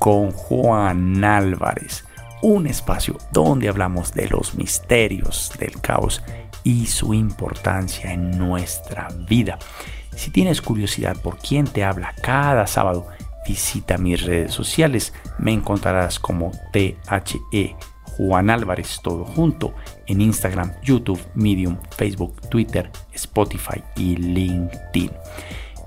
con Juan Álvarez, un espacio donde hablamos de los misterios del caos y su importancia en nuestra vida. Si tienes curiosidad por quién te habla cada sábado, visita mis redes sociales. Me encontrarás como THE Juan Álvarez, todo junto, en Instagram, YouTube, Medium, Facebook, Twitter, Spotify y LinkedIn.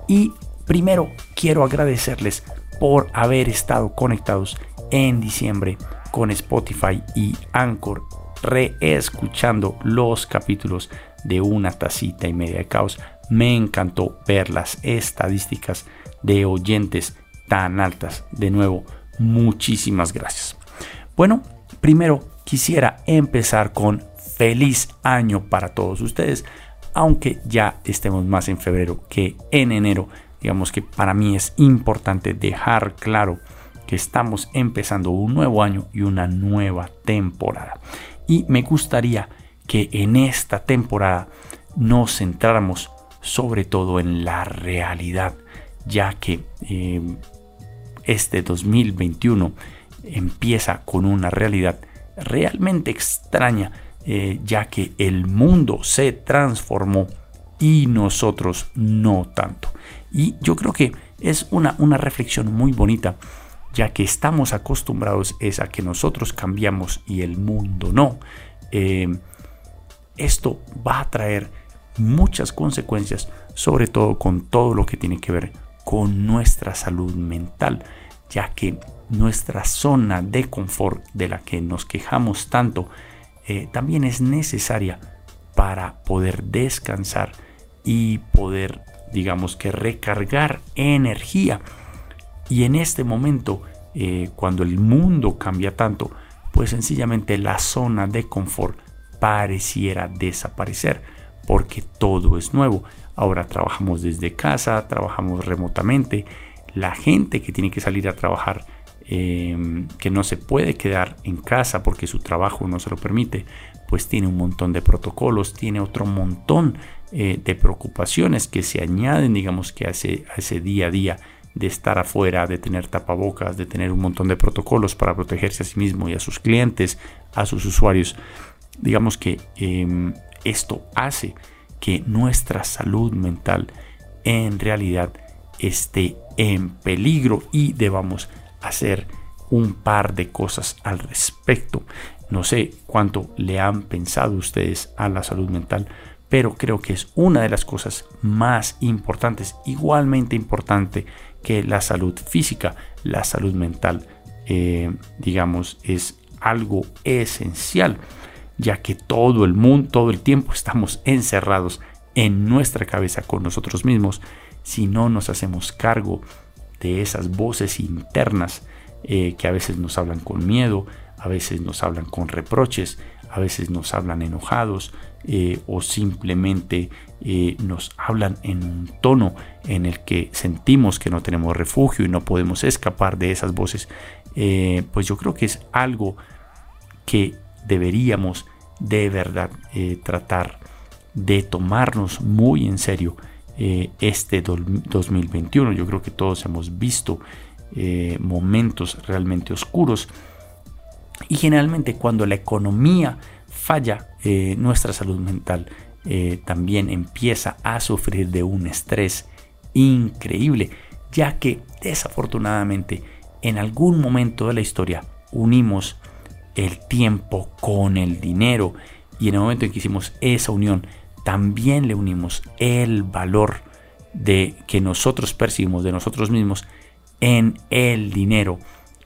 Y primero quiero agradecerles por haber estado conectados en diciembre con Spotify y Anchor, reescuchando los capítulos de una tacita y media de caos. Me encantó ver las estadísticas de oyentes tan altas. De nuevo, muchísimas gracias. Bueno, primero quisiera empezar con feliz año para todos ustedes, aunque ya estemos más en febrero que en enero digamos que para mí es importante dejar claro que estamos empezando un nuevo año y una nueva temporada. Y me gustaría que en esta temporada nos centráramos sobre todo en la realidad, ya que eh, este 2021 empieza con una realidad realmente extraña, eh, ya que el mundo se transformó y nosotros no tanto. Y yo creo que es una, una reflexión muy bonita, ya que estamos acostumbrados es a que nosotros cambiamos y el mundo no. Eh, esto va a traer muchas consecuencias, sobre todo con todo lo que tiene que ver con nuestra salud mental, ya que nuestra zona de confort de la que nos quejamos tanto eh, también es necesaria para poder descansar y poder digamos que recargar energía. Y en este momento, eh, cuando el mundo cambia tanto, pues sencillamente la zona de confort pareciera desaparecer porque todo es nuevo. Ahora trabajamos desde casa, trabajamos remotamente. La gente que tiene que salir a trabajar, em, que no se puede quedar en casa porque su trabajo no se lo permite, pues tiene un montón de protocolos, tiene otro montón eh, de preocupaciones que se añaden, digamos que a ese, a ese día a día de estar afuera, de tener tapabocas, de tener un montón de protocolos para protegerse a sí mismo y a sus clientes, a sus usuarios. Digamos que em, esto hace que nuestra salud mental en realidad esté en peligro y debamos hacer un par de cosas al respecto. No sé cuánto le han pensado ustedes a la salud mental, pero creo que es una de las cosas más importantes, igualmente importante que la salud física, la salud mental, eh, digamos, es algo esencial, ya que todo el mundo, todo el tiempo estamos encerrados en nuestra cabeza con nosotros mismos, si no nos hacemos cargo de esas voces internas eh, que a veces nos hablan con miedo, a veces nos hablan con reproches, a veces nos hablan enojados, eh, o simplemente eh, nos hablan en un tono en el que sentimos que no tenemos refugio y no podemos escapar de esas voces, eh, pues yo creo que es algo que deberíamos de verdad tratar de tomarnos muy en serio este 2021. Yo creo que todos hemos visto momentos realmente oscuros y generalmente cuando la economía falla, eh, nuestra salud mental eh, también empieza a sufrir de un estrés increíble, ya que desafortunadamente en algún momento de la historia unimos el tiempo con el dinero y en el momento en que hicimos esa unión también le unimos el valor de que nosotros percibimos de nosotros mismos en el dinero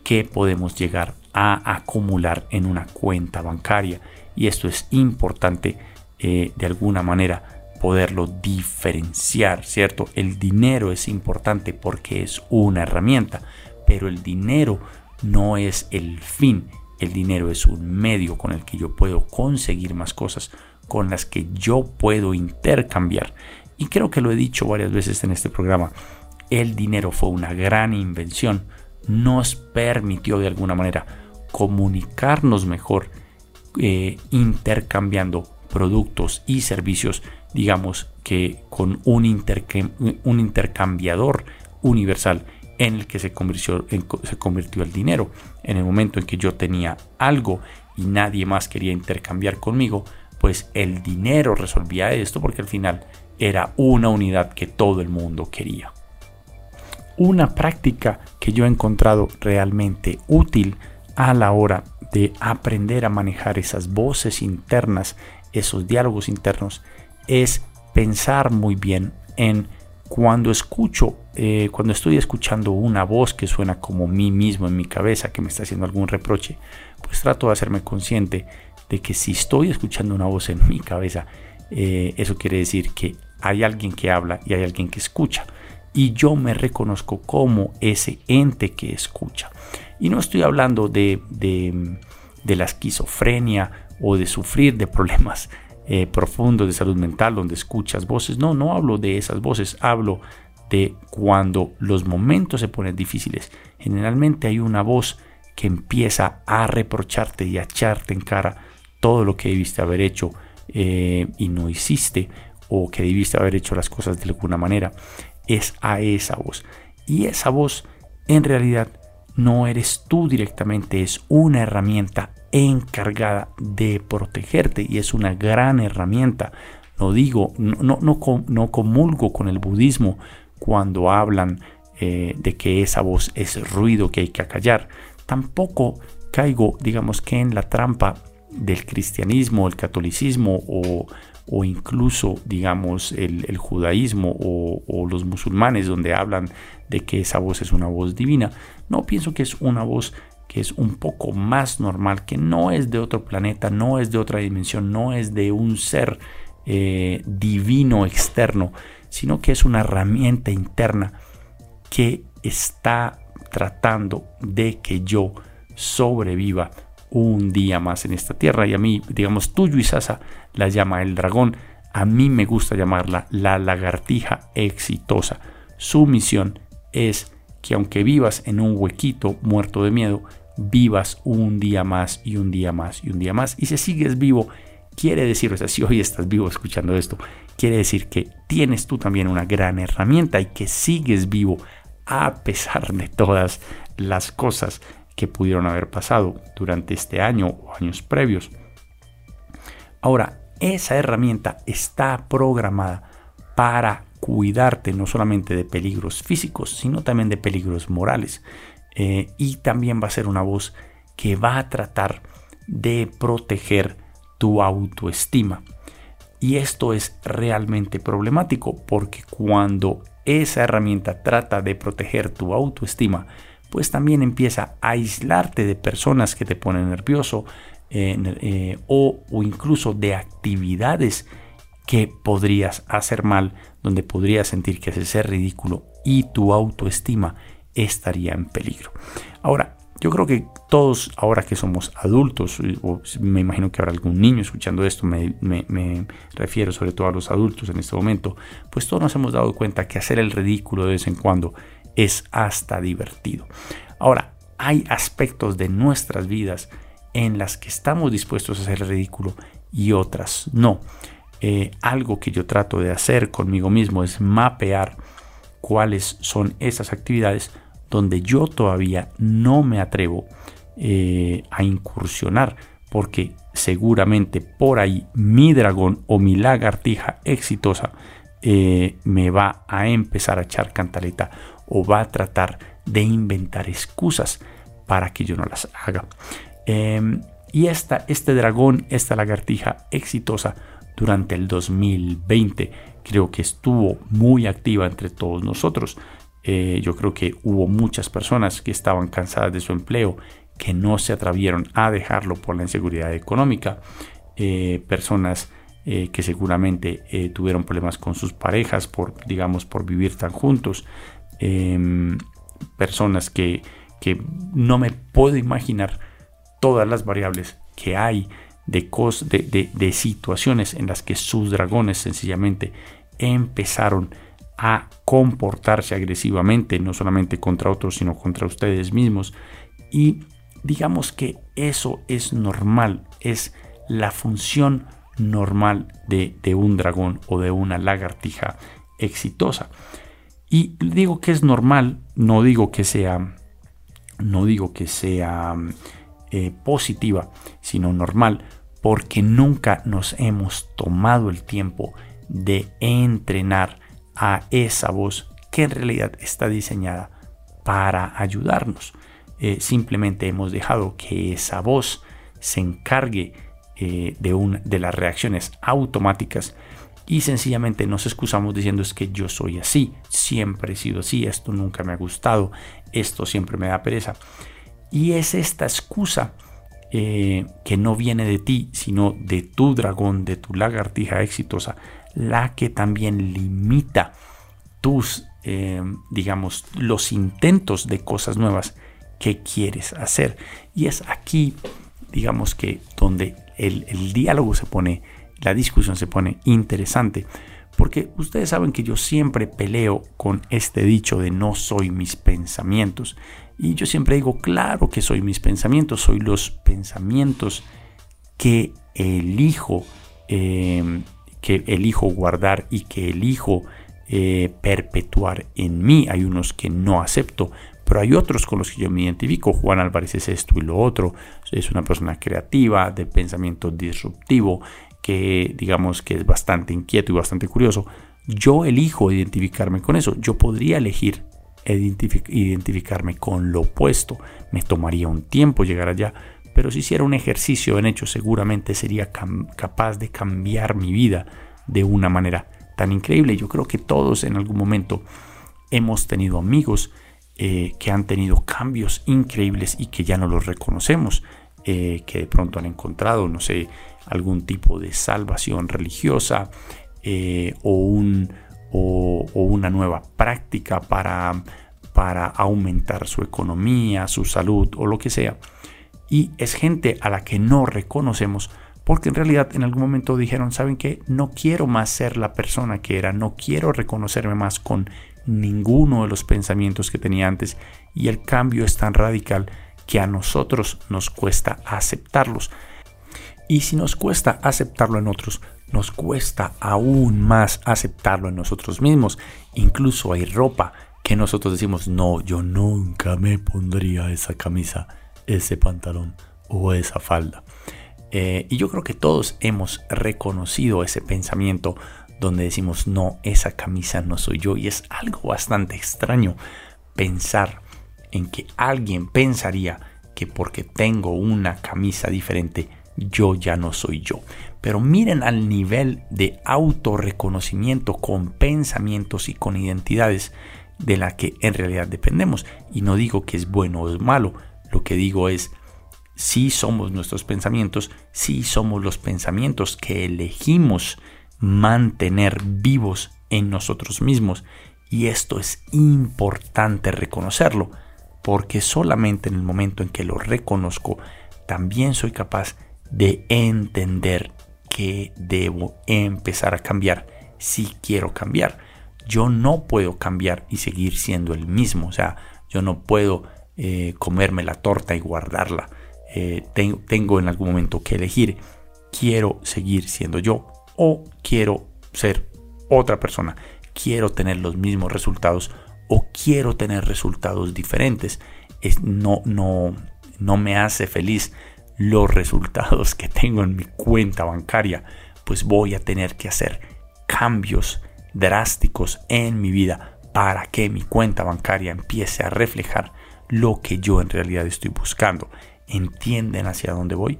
que podemos llegar a acumular en una cuenta bancaria y esto es importante eh, de alguna manera poderlo diferenciar, ¿cierto? El dinero es importante porque es una herramienta, pero el dinero no es el fin. El dinero es un medio con el que yo puedo conseguir más cosas, con las que yo puedo intercambiar. Y creo que lo he dicho varias veces en este programa. El dinero fue una gran invención. Nos permitió de alguna manera comunicarnos mejor, eh, intercambiando productos y servicios, digamos que con un, un intercambiador universal en el que se convirtió, se convirtió el dinero. En el momento en que yo tenía algo y nadie más quería intercambiar conmigo, pues el dinero resolvía esto porque al final era una unidad que todo el mundo quería. Una práctica que yo he encontrado realmente útil a la hora de aprender a manejar esas voces internas, esos diálogos internos, es pensar muy bien en cuando escucho, eh, cuando estoy escuchando una voz que suena como mí mismo en mi cabeza, que me está haciendo algún reproche, pues trato de hacerme consciente de que si estoy escuchando una voz en mi cabeza, eh, eso quiere decir que hay alguien que habla y hay alguien que escucha. Y yo me reconozco como ese ente que escucha. Y no estoy hablando de, de la esquizofrenia o de sufrir de problemas eh, profundo de salud mental donde escuchas voces. No, no hablo de esas voces, hablo de cuando los momentos se ponen difíciles. Generalmente hay una voz que empieza a reprocharte y a echarte en cara todo lo que debiste haber hecho eh, y no hiciste o que debiste haber hecho las cosas de alguna manera. Es a esa voz. Y esa voz en realidad no eres tú directamente, es una herramienta encargada de protegerte y es una gran herramienta. No digo, no, no, no comulgo con el budismo cuando hablan eh, de que esa voz es ruido que hay que acallar. Tampoco caigo, digamos que en la trampa del cristianismo, el catolicismo o, o incluso, digamos, el, judaísmo o, los musulmanes donde hablan de que esa voz es una voz divina. No pienso que es una voz que es un poco más normal, que no es de otro planeta, no es de otra dimensión, no es de un ser eh, divino externo, sino que es una herramienta interna que está tratando de que yo sobreviva un día más en esta tierra. Y a mí, digamos, tuyo y Sasa la llama el dragón. A mí me gusta llamarla la lagartija exitosa. Su misión es que aunque vivas en un huequito muerto de miedo, vivas un día más y un día más y un día más. Y si sigues vivo, quiere decir, o sea, si hoy estás vivo escuchando esto, quiere decir que tienes tú también una gran herramienta y que sigues vivo a pesar de todas las cosas que pudieron haber pasado durante este año o años previos. Ahora, esa herramienta está programada para cuidarte no solamente de peligros físicos, sino también de peligros morales. Eh, y también va a ser una voz que va a tratar de proteger tu autoestima. Y esto es realmente problemático porque cuando esa herramienta trata de proteger tu autoestima, pues también empieza a aislarte de personas que te ponen nervioso eh, o, incluso de actividades que podrías hacer mal, donde podrías sentir que haces ser ridículo y tu autoestima estaría en peligro. Ahora, yo creo que todos, ahora que somos adultos, o me imagino que habrá algún niño escuchando esto, me, refiero sobre todo a los adultos en este momento, pues todos nos hemos dado cuenta que hacer el ridículo de vez en cuando es hasta divertido. Ahora, hay aspectos de nuestras vidas en las que estamos dispuestos a hacer ridículo y otras no. Eh, algo que yo trato de hacer conmigo mismo es mapear cuáles son esas actividades donde yo todavía no me atrevo eh, a incursionar porque seguramente por ahí mi dragón o mi lagartija exitosa eh, me va a empezar a echar cantaleta o va a tratar de inventar excusas para que yo no las haga. Em, y esta, este dragón, esta lagartija exitosa durante el 2020 creo que estuvo muy activa entre todos nosotros. Eh, yo creo que hubo muchas personas que estaban cansadas de su empleo, que no se atrevieron a dejarlo por la inseguridad económica, eh, personas eh, que seguramente tuvieron problemas con sus parejas por, digamos, por vivir tan juntos, em, personas que, que no me puedo imaginar todas las variables que hay de, de, de, situaciones en las que sus dragones sencillamente empezaron a comportarse agresivamente, no solamente contra otros, sino contra ustedes mismos. Y digamos que eso es normal, es la función normal de, de un dragón o de una lagartija exitosa. Y digo que es normal, no digo que sea, no digo que sea eh, positiva, sino normal, porque nunca nos hemos tomado el tiempo de entrenar a esa voz que en realidad está diseñada para ayudarnos. Eh, simplemente hemos dejado que esa voz se encargue eh, de, de las reacciones automáticas y sencillamente nos excusamos diciendo es que yo soy así, siempre he sido así, esto nunca me ha gustado, esto siempre me da pereza. Y es esta excusa eh, que no viene de ti, sino de tu dragón, de tu lagartija exitosa, la que también limita tus, eh, digamos, los intentos de cosas nuevas que quieres hacer. Y es aquí, digamos que, donde el, el diálogo se pone, la discusión se pone interesante. Porque ustedes saben que yo siempre peleo con este dicho de no soy mis pensamientos. Y yo siempre digo, claro que soy mis pensamientos, soy los pensamientos que elijo, eh, que elijo guardar y que elijo eh, perpetuar en mí. Hay unos que no acepto, pero hay otros con los que yo me identifico. Juan Álvarez es esto y lo otro. Es una persona creativa, de pensamiento disruptivo, que digamos que es bastante inquieto y bastante curioso. Yo elijo identificarme con eso. Yo podría elegir identificarme con lo opuesto. Me tomaría un tiempo llegar allá, pero si hiciera un ejercicio en hecho seguramente sería capaz de cambiar mi vida de una manera tan increíble. Yo creo que todos en algún momento hemos tenido amigos eh, que han tenido cambios increíbles y que ya no los reconocemos, eh, que de pronto han encontrado, no sé, algún tipo de salvación religiosa eh, o, un, o, una nueva práctica para, para aumentar su economía, su salud o lo que sea. Y es gente a la que no reconocemos porque en realidad en algún momento dijeron, ¿saben qué? No quiero más ser la persona que era, no quiero reconocerme más con ninguno de los pensamientos que tenía antes y el cambio es tan radical que a nosotros nos cuesta aceptarlos. Y si nos cuesta aceptarlo en otros, nos cuesta aún más aceptarlo en nosotros mismos. Incluso hay ropa que nosotros decimos, no, yo nunca me pondría esa camisa, ese pantalón o esa falda. Eh, y yo creo que todos hemos reconocido ese pensamiento donde decimos, no, esa camisa no soy yo. Y es algo bastante extraño pensar en que alguien pensaría que porque tengo una camisa diferente, yo ya no soy yo. Pero miren al nivel de autorreconocimiento con pensamientos y con identidades de la que en realidad dependemos. Y no digo que es bueno o es malo, lo que digo es si somos nuestros pensamientos, si somos los pensamientos que elegimos mantener vivos en nosotros mismos. Y esto es importante reconocerlo, porque solamente en el momento en que lo reconozco, también soy capaz de entender que debo empezar a cambiar si quiero cambiar. Yo no puedo cambiar y seguir siendo el mismo. O sea, yo no puedo eh, comerme la torta y guardarla. Eh, tengo, tengo en algún momento que elegir. Quiero seguir siendo yo o quiero ser otra persona. Quiero tener los mismos resultados o quiero tener resultados diferentes. Es, no, no, no me hace feliz los resultados que tengo en mi cuenta bancaria, pues voy a tener que hacer cambios drásticos en mi vida para que mi cuenta bancaria empiece a reflejar lo que yo en realidad estoy buscando. ¿Entienden hacia dónde voy?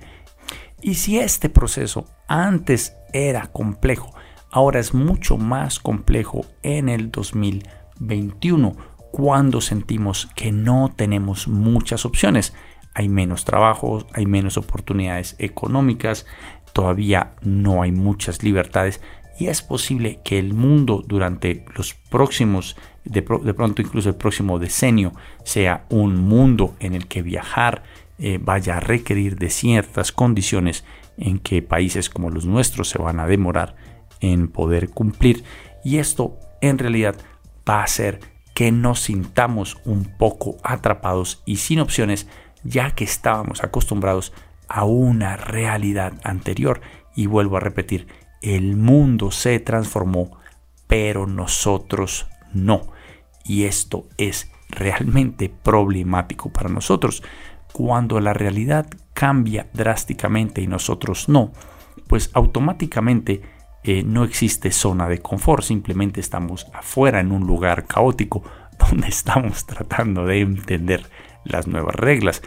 Y si este proceso antes era complejo, ahora es mucho más complejo en el 2021, cuando sentimos que no tenemos muchas opciones hay menos trabajos, hay menos oportunidades económicas, todavía no hay muchas libertades y es posible que el mundo durante los próximos de, pronto incluso el próximo decenio sea un mundo en el que viajar eh, vaya a requerir de ciertas condiciones en que países como los nuestros se van a demorar en poder cumplir. Y esto en realidad va a hacer que nos sintamos un poco atrapados y sin opciones ya que estábamos acostumbrados a una realidad anterior. Y vuelvo a repetir el mundo se transformó pero nosotros no. Y esto es realmente problemático para nosotros. Cuando la realidad cambia drásticamente y nosotros no, pues automáticamente eh, no existe zona de confort, simplemente estamos afuera en un lugar caótico donde estamos tratando de entender las nuevas reglas.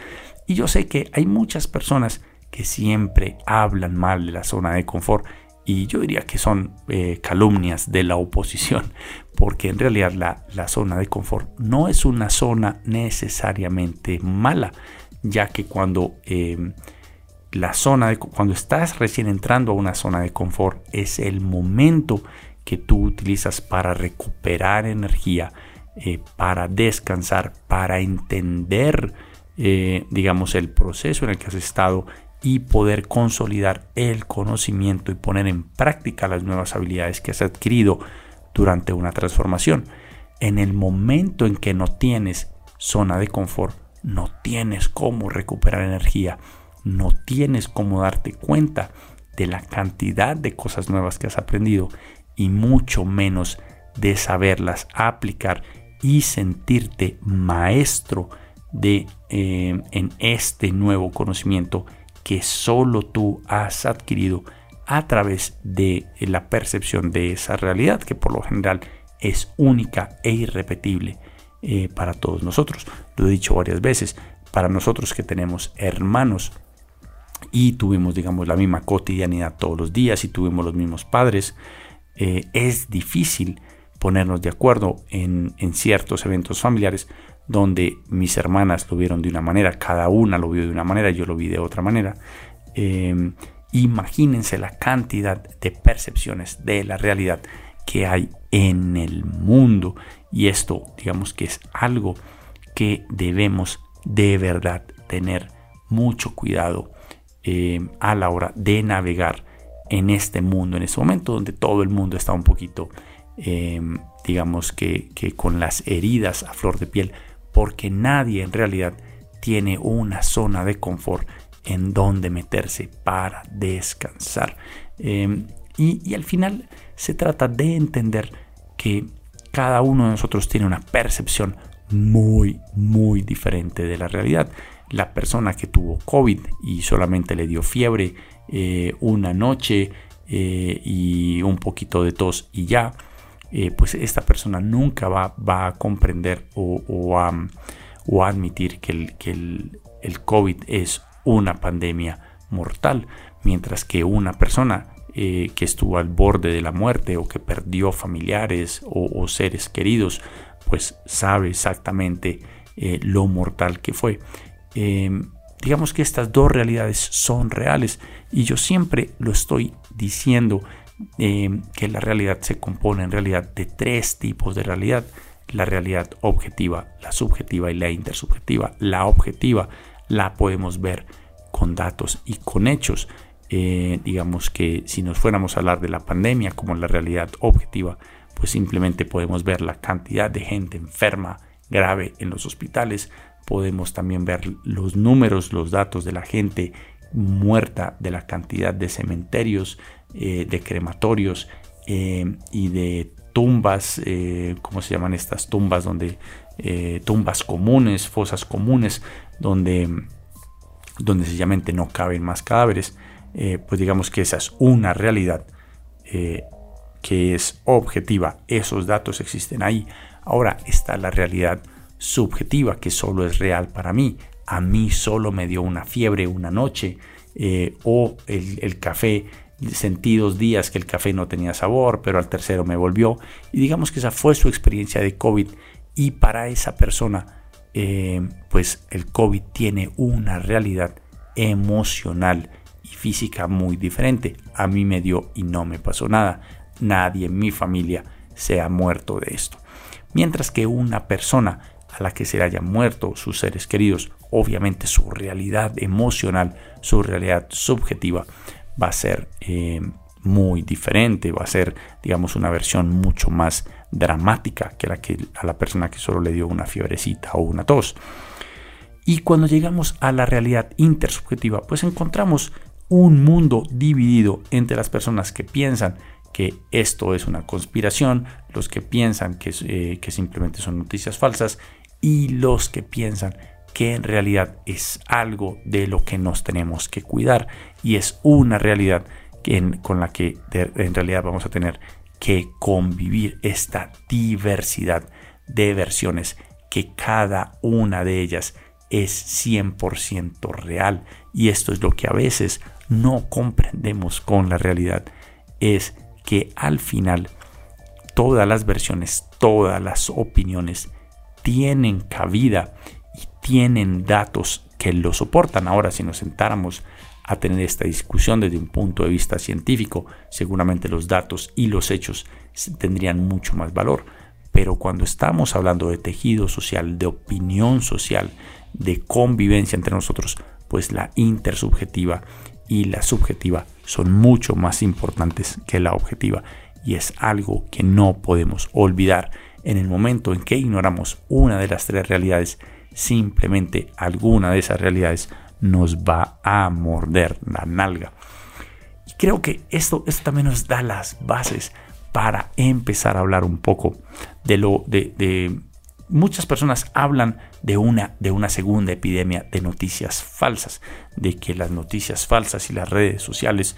Y yo sé que hay muchas personas que siempre hablan mal de la zona de confort y yo diría que son eh, calumnias de la oposición, porque en realidad la, la zona de confort no es una zona necesariamente mala, ya que cuando eh, la zona cuando estás recién entrando a una zona de confort es el momento que tú utilizas para recuperar energía, eh, para descansar, para entender, eh, digamos, el proceso en el que has estado y poder consolidar el conocimiento y poner en práctica las nuevas habilidades que has adquirido durante una transformación. En el momento en que no tienes zona de confort, no tienes cómo recuperar energía, no tienes cómo darte cuenta de la cantidad de cosas nuevas que has aprendido y mucho menos de saberlas aplicar y sentirte maestro de eh, en este nuevo conocimiento que solo tú has adquirido a través de la percepción de esa realidad que por lo general es única e irrepetible eh, para todos nosotros. Lo he dicho varias veces, para nosotros que tenemos hermanos y tuvimos, digamos, la misma cotidianidad todos los días y tuvimos los mismos padres, eh, es difícil ponernos de acuerdo en, ciertos eventos familiares donde mis hermanas lo vieron de una manera, cada una lo vio de una manera, yo lo vi de otra manera. Em, imagínense la cantidad de percepciones de la realidad que hay en el mundo y esto, digamos que es algo que debemos de verdad tener mucho cuidado eh, a la hora de navegar en este mundo, en este momento donde todo el mundo está un poquito, em, digamos que, que con las heridas a flor de piel, porque nadie en realidad tiene una zona de confort en donde meterse para descansar. Em, y, y, al final se trata de entender que cada uno de nosotros tiene una percepción muy, muy diferente de la realidad. La persona que tuvo COVID y solamente le dio fiebre eh, una noche eh, y un poquito de tos y ya, eh, pues esta persona nunca va, a comprender o, a, admitir que, el, que el, el COVID es una pandemia mortal, mientras que una persona eh, que estuvo al borde de la muerte o que perdió familiares o, seres queridos, pues sabe exactamente eh, lo mortal que fue. Em, digamos que estas dos realidades son reales y yo siempre lo estoy diciendo em, que la realidad se compone en realidad de tres tipos de realidad. La realidad objetiva, la subjetiva y la intersubjetiva. La objetiva la podemos ver con datos y con hechos. Eh, digamos que si nos fuéramos a hablar de la pandemia como la realidad objetiva, pues simplemente podemos ver la cantidad de gente enferma grave en los hospitales, podemos también ver los números, los datos de la gente muerta, de la cantidad de cementerios, eh, de crematorios eh, y de tumbas, ¿cómo se llaman estas tumbas? Donde tumbas comunes, fosas comunes, donde, donde sencillamente no caben más cadáveres. Eh, pues digamos que esa es una realidad eh, que es objetiva. Esos datos existen ahí. Ahora está la realidad subjetiva que solo es real para mí. A mí solo me dio una fiebre una noche eh, o el, café. Sentí dos días que el café no tenía sabor, pero al tercero me volvió. Y digamos que esa fue su experiencia de COVID. Y para esa persona, pues el COVID tiene una realidad emocional física muy diferente. A mí me dio y no me pasó nada. Nadie en mi familia se ha muerto de esto. Mientras que una persona a la que se le haya muerto sus seres queridos, obviamente su realidad emocional, su realidad subjetiva va a ser eh, muy diferente, va a ser, digamos, una versión mucho más dramática que la que a la persona que solo le dio una fiebrecita o una tos. Y cuando llegamos a la realidad intersubjetiva, pues encontramos un mundo dividido entre las personas que piensan que esto es una conspiración, los que piensan que, eh, que simplemente son noticias falsas y los que piensan que en realidad es algo de lo que nos tenemos que cuidar y es una realidad con la que en realidad vamos a tener que convivir esta diversidad de versiones que cada una de ellas es 100% real. Y esto es lo que a veces no comprendemos con la realidad es que al final todas las versiones, todas las opiniones tienen cabida tienen datos que lo soportan. Ahora si nos sentáramos a tener esta discusión desde un punto de vista científico, seguramente los datos y los hechos tendrían mucho más valor. Pero cuando estamos hablando de tejido social, de opinión social, de convivencia entre nosotros, pues la intersubjetiva y la subjetiva son mucho más importantes que la objetiva y es algo que no podemos olvidar. En el momento en que ignoramos una de las tres realidades, simplemente alguna de esas realidades nos va a morder la nalga. Y creo que esto, esto también nos da las bases para empezar a hablar un poco de lo de, muchas personas hablan de una de una segunda epidemia de noticias falsas, de que las noticias falsas y las redes sociales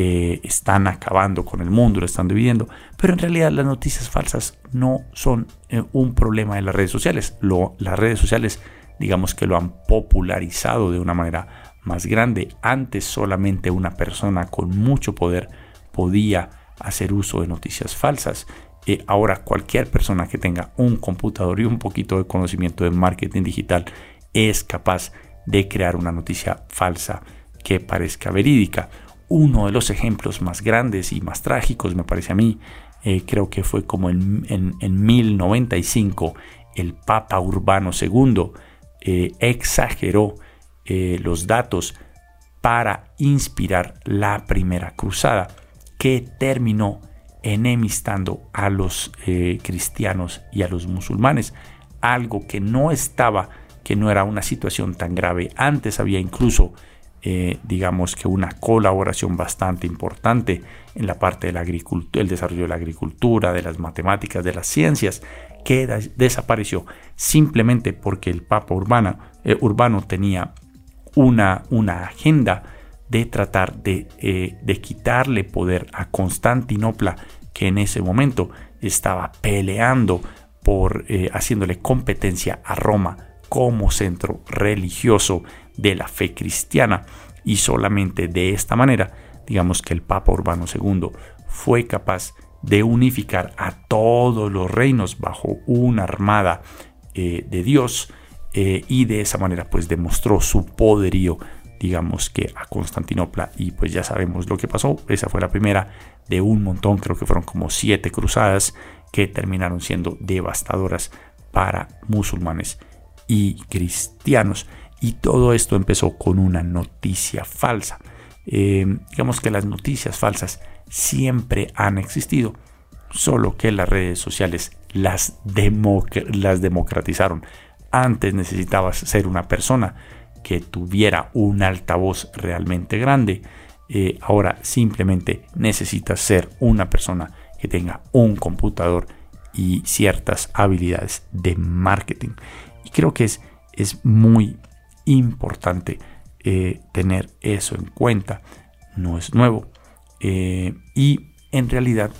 eh, están acabando con el mundo, lo están dividiendo, pero en realidad las noticias falsas no son eh, un problema de las redes sociales. Lo, las redes sociales digamos que lo han popularizado de una manera más grande. Antes solamente una persona con mucho poder podía hacer uso de noticias falsas. Eh, ahora cualquier persona que tenga un computador y un poquito de conocimiento de marketing digital es capaz de crear una noticia falsa que parezca verídica. Uno de los ejemplos más grandes y más trágicos, me parece a mí, eh, creo que fue como en, en, en 1095 el Papa Urbano II eh, exageró eh, los datos para inspirar la primera cruzada que terminó enemistando a los cristianos y a los musulmanes, algo que no estaba, que no era una situación tan grave. Antes había incluso, digamos que una colaboración bastante importante en la parte del el desarrollo de la agricultura, de las matemáticas, de las ciencias, que desapareció simplemente porque el Papa eh, Urbano tenía una, una, agenda de tratar de, eh, de, quitarle poder a Constantinopla, que en ese momento estaba peleando por eh, haciéndole competencia a Roma como centro religioso de la fe cristiana. Y solamente de esta manera, digamos que el Papa Urbano II fue capaz de unificar a todos los reinos bajo una armada eh, de Dios eh, y de esa manera pues demostró su poderío digamos que a Constantinopla. Y pues ya sabemos lo que pasó. Esa fue la primera de un montón creo que fueron como siete cruzadas que terminaron siendo devastadoras para musulmanes y cristianos y todo esto empezó con una noticia falsa eh, digamos que las noticias falsas siempre han existido, solo que las redes sociales las, las democratizaron. Antes necesitabas ser una persona que tuviera un altavoz realmente grande. Eh, ahora simplemente necesitas ser una persona que tenga un computador y ciertas habilidades de marketing. Y creo que es, es muy importante eh, tener eso en cuenta. No es nuevo. Eh, y en realidad,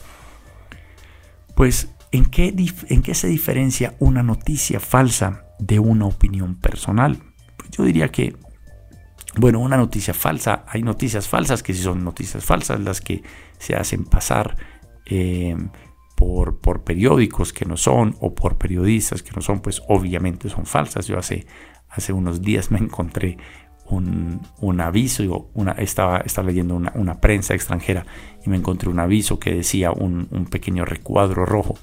pues, ¿en qué, ¿en qué se diferencia una noticia falsa de una opinión personal? Pues yo diría que, bueno, una noticia falsa, hay noticias falsas que sí son noticias falsas, las que se hacen pasar eh, por, por, periódicos que no son o por periodistas que no son, pues obviamente son falsas. Yo hace, hace unos días me encontré un, aviso, una, estaba, estaba leyendo una, prensa extranjera y me encontré un aviso que decía un, pequeño recuadro rojo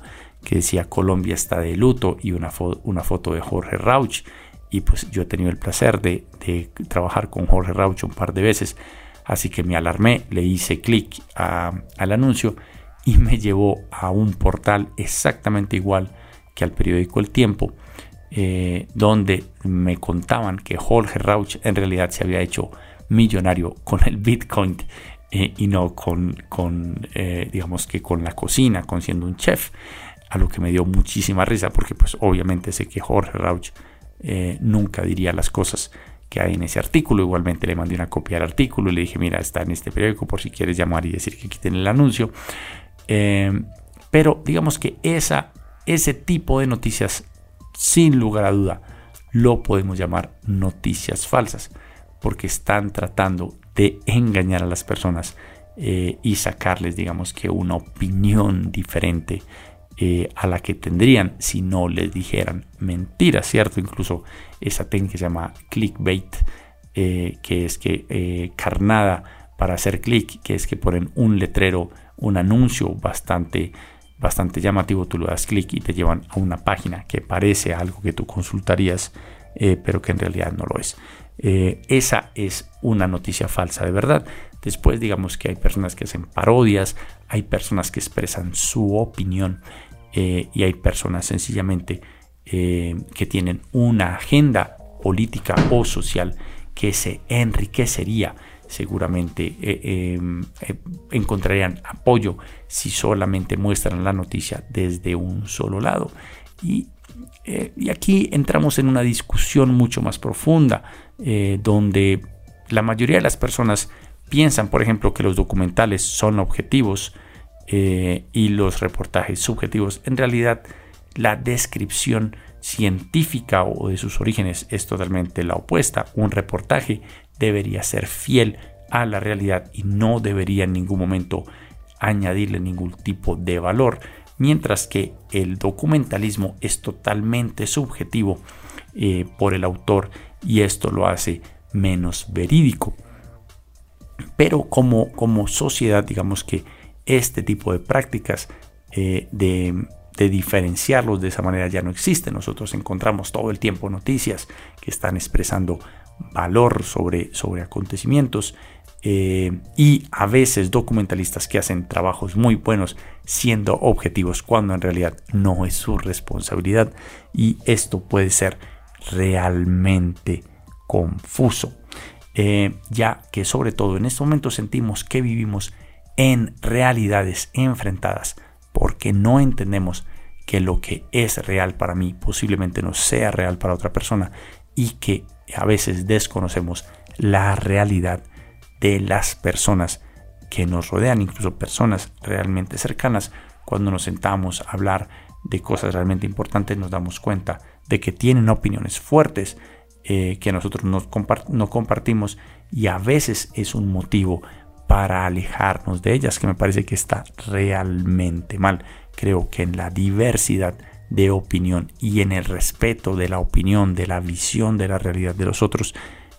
que decía Colombia está de luto y una, una foto de Jorge Rauch. Y pues yo he tenido el placer de, trabajar con Jorge Rauch un par de veces. Así que me alarmé, le hice clic al anuncio y me llevó a un portal exactamente igual que al periódico El Tiempo, eh, donde me contaban que Jorge Rauch en realidad se había hecho millonario con el Bitcoin eh, y no con, eh, digamos que con la cocina, con siendo un chef, a lo que me dio muchísima risa porque pues obviamente sé que Jorge Rauch nunca diría las cosas que hay en ese artículo. Igualmente le mandé una copia del artículo y le dije, mira, está en este periódico por si quieres llamar y decir que quiten el anuncio. pero digamos que esa ese tipo de noticias, sin lugar a duda, lo podemos llamar noticias falsas, porque están tratando de engañar a las personas eh, y sacarles, digamos que, una opinión diferente eh, a la que tendrían si no les dijeran mentiras, ¿cierto? Incluso esa técnica se llama clickbait, eh, que es que carnada para hacer clic, que es que ponen un letrero, un anuncio bastante bastante llamativo, tú le das clic y te llevan a una página que parece algo que tú consultarías, eh, pero que en realidad no lo es. Eh, esa es una noticia falsa de verdad. Después digamos que hay personas que hacen parodias, hay personas que expresan su opinión eh, y hay personas sencillamente que tienen una agenda política o social que se enriquecería seguramente eh, em, eh, encontrarían apoyo si solamente muestran la noticia desde un solo lado. Y, eh, y aquí entramos en una discusión mucho más profunda, donde la mayoría de las personas piensan, por ejemplo, que los documentales son objetivos y los reportajes subjetivos. En realidad, la descripción científica o de sus orígenes es totalmente la opuesta. Un reportaje debería ser fiel a la realidad y no debería en ningún momento añadirle ningún tipo de valor, mientras que el documentalismo es totalmente subjetivo eh, por el autor y esto lo hace menos verídico. Pero como, como sociedad, digamos que este tipo de prácticas eh, de, de diferenciarlos de esa manera ya no existe. Nosotros encontramos todo el tiempo noticias que están expresando valor sobre, sobre acontecimientos eh, y a veces documentalistas que hacen trabajos muy buenos siendo objetivos cuando en realidad no es su responsabilidad y esto puede ser realmente confuso. Eh, ya que sobre todo en este momento sentimos que vivimos en realidades enfrentadas porque no entendemos que lo que es real para mí posiblemente no sea real para otra persona y que a veces desconocemos la realidad de las personas que nos rodean, incluso personas realmente cercanas. Cuando nos sentamos a hablar de cosas realmente importantes, nos damos cuenta de que tienen opiniones fuertes eh, que nosotros no, no compartimos y a veces es un motivo para alejarnos de ellas, que me parece que está realmente mal. Creo que en la diversidad de opinión y en el respeto de la opinión, de la visión de la realidad de los otros,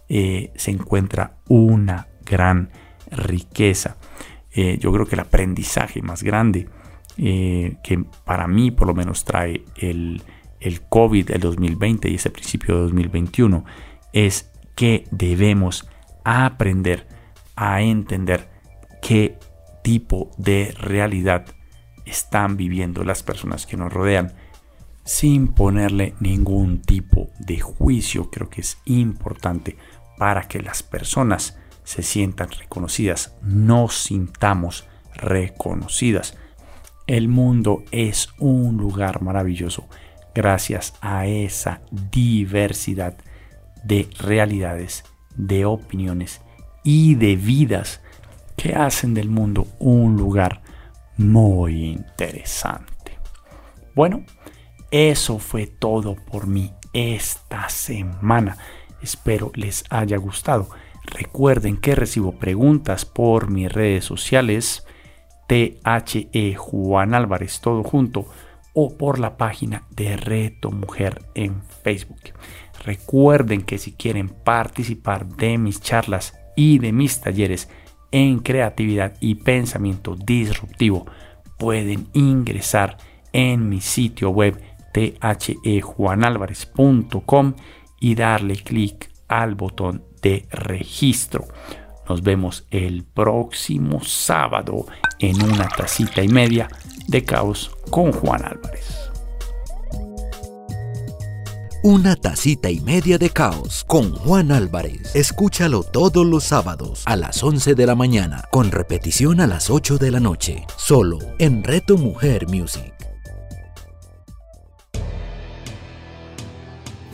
eh, se encuentra una gran riqueza. Eh, yo creo que el aprendizaje más grande eh, que para mí por lo menos trae el, el COVID del 2020 y ese principio de 2021 es que debemos aprender a entender qué tipo de realidad están viviendo las personas que nos rodean sin ponerle ningún tipo de juicio. Creo que es importante para que las personas se sientan reconocidas, no sintamos reconocidas. El mundo es un lugar maravilloso gracias a esa diversidad de realidades, de opiniones y de vidas que hacen del mundo un lugar muy interesante. Bueno, eso fue todo por mí esta semana. Espero les haya gustado. Recuerden que recibo preguntas por mis redes sociales THE Juan Álvarez todo junto o por la página de Reto Mujer en Facebook. Recuerden que si quieren participar de mis charlas y de mis talleres en creatividad y pensamiento disruptivo, pueden ingresar en mi sitio web thejuanalvarez.com y darle clic al botón de registro. Nos vemos el próximo sábado en una tacita y media de caos con Juan Álvarez. Una tacita y media de caos con Juan Álvarez. Escúchalo todos los sábados a las 11 de la mañana, con repetición a las 8 de la noche, solo en Reto Mujer Music.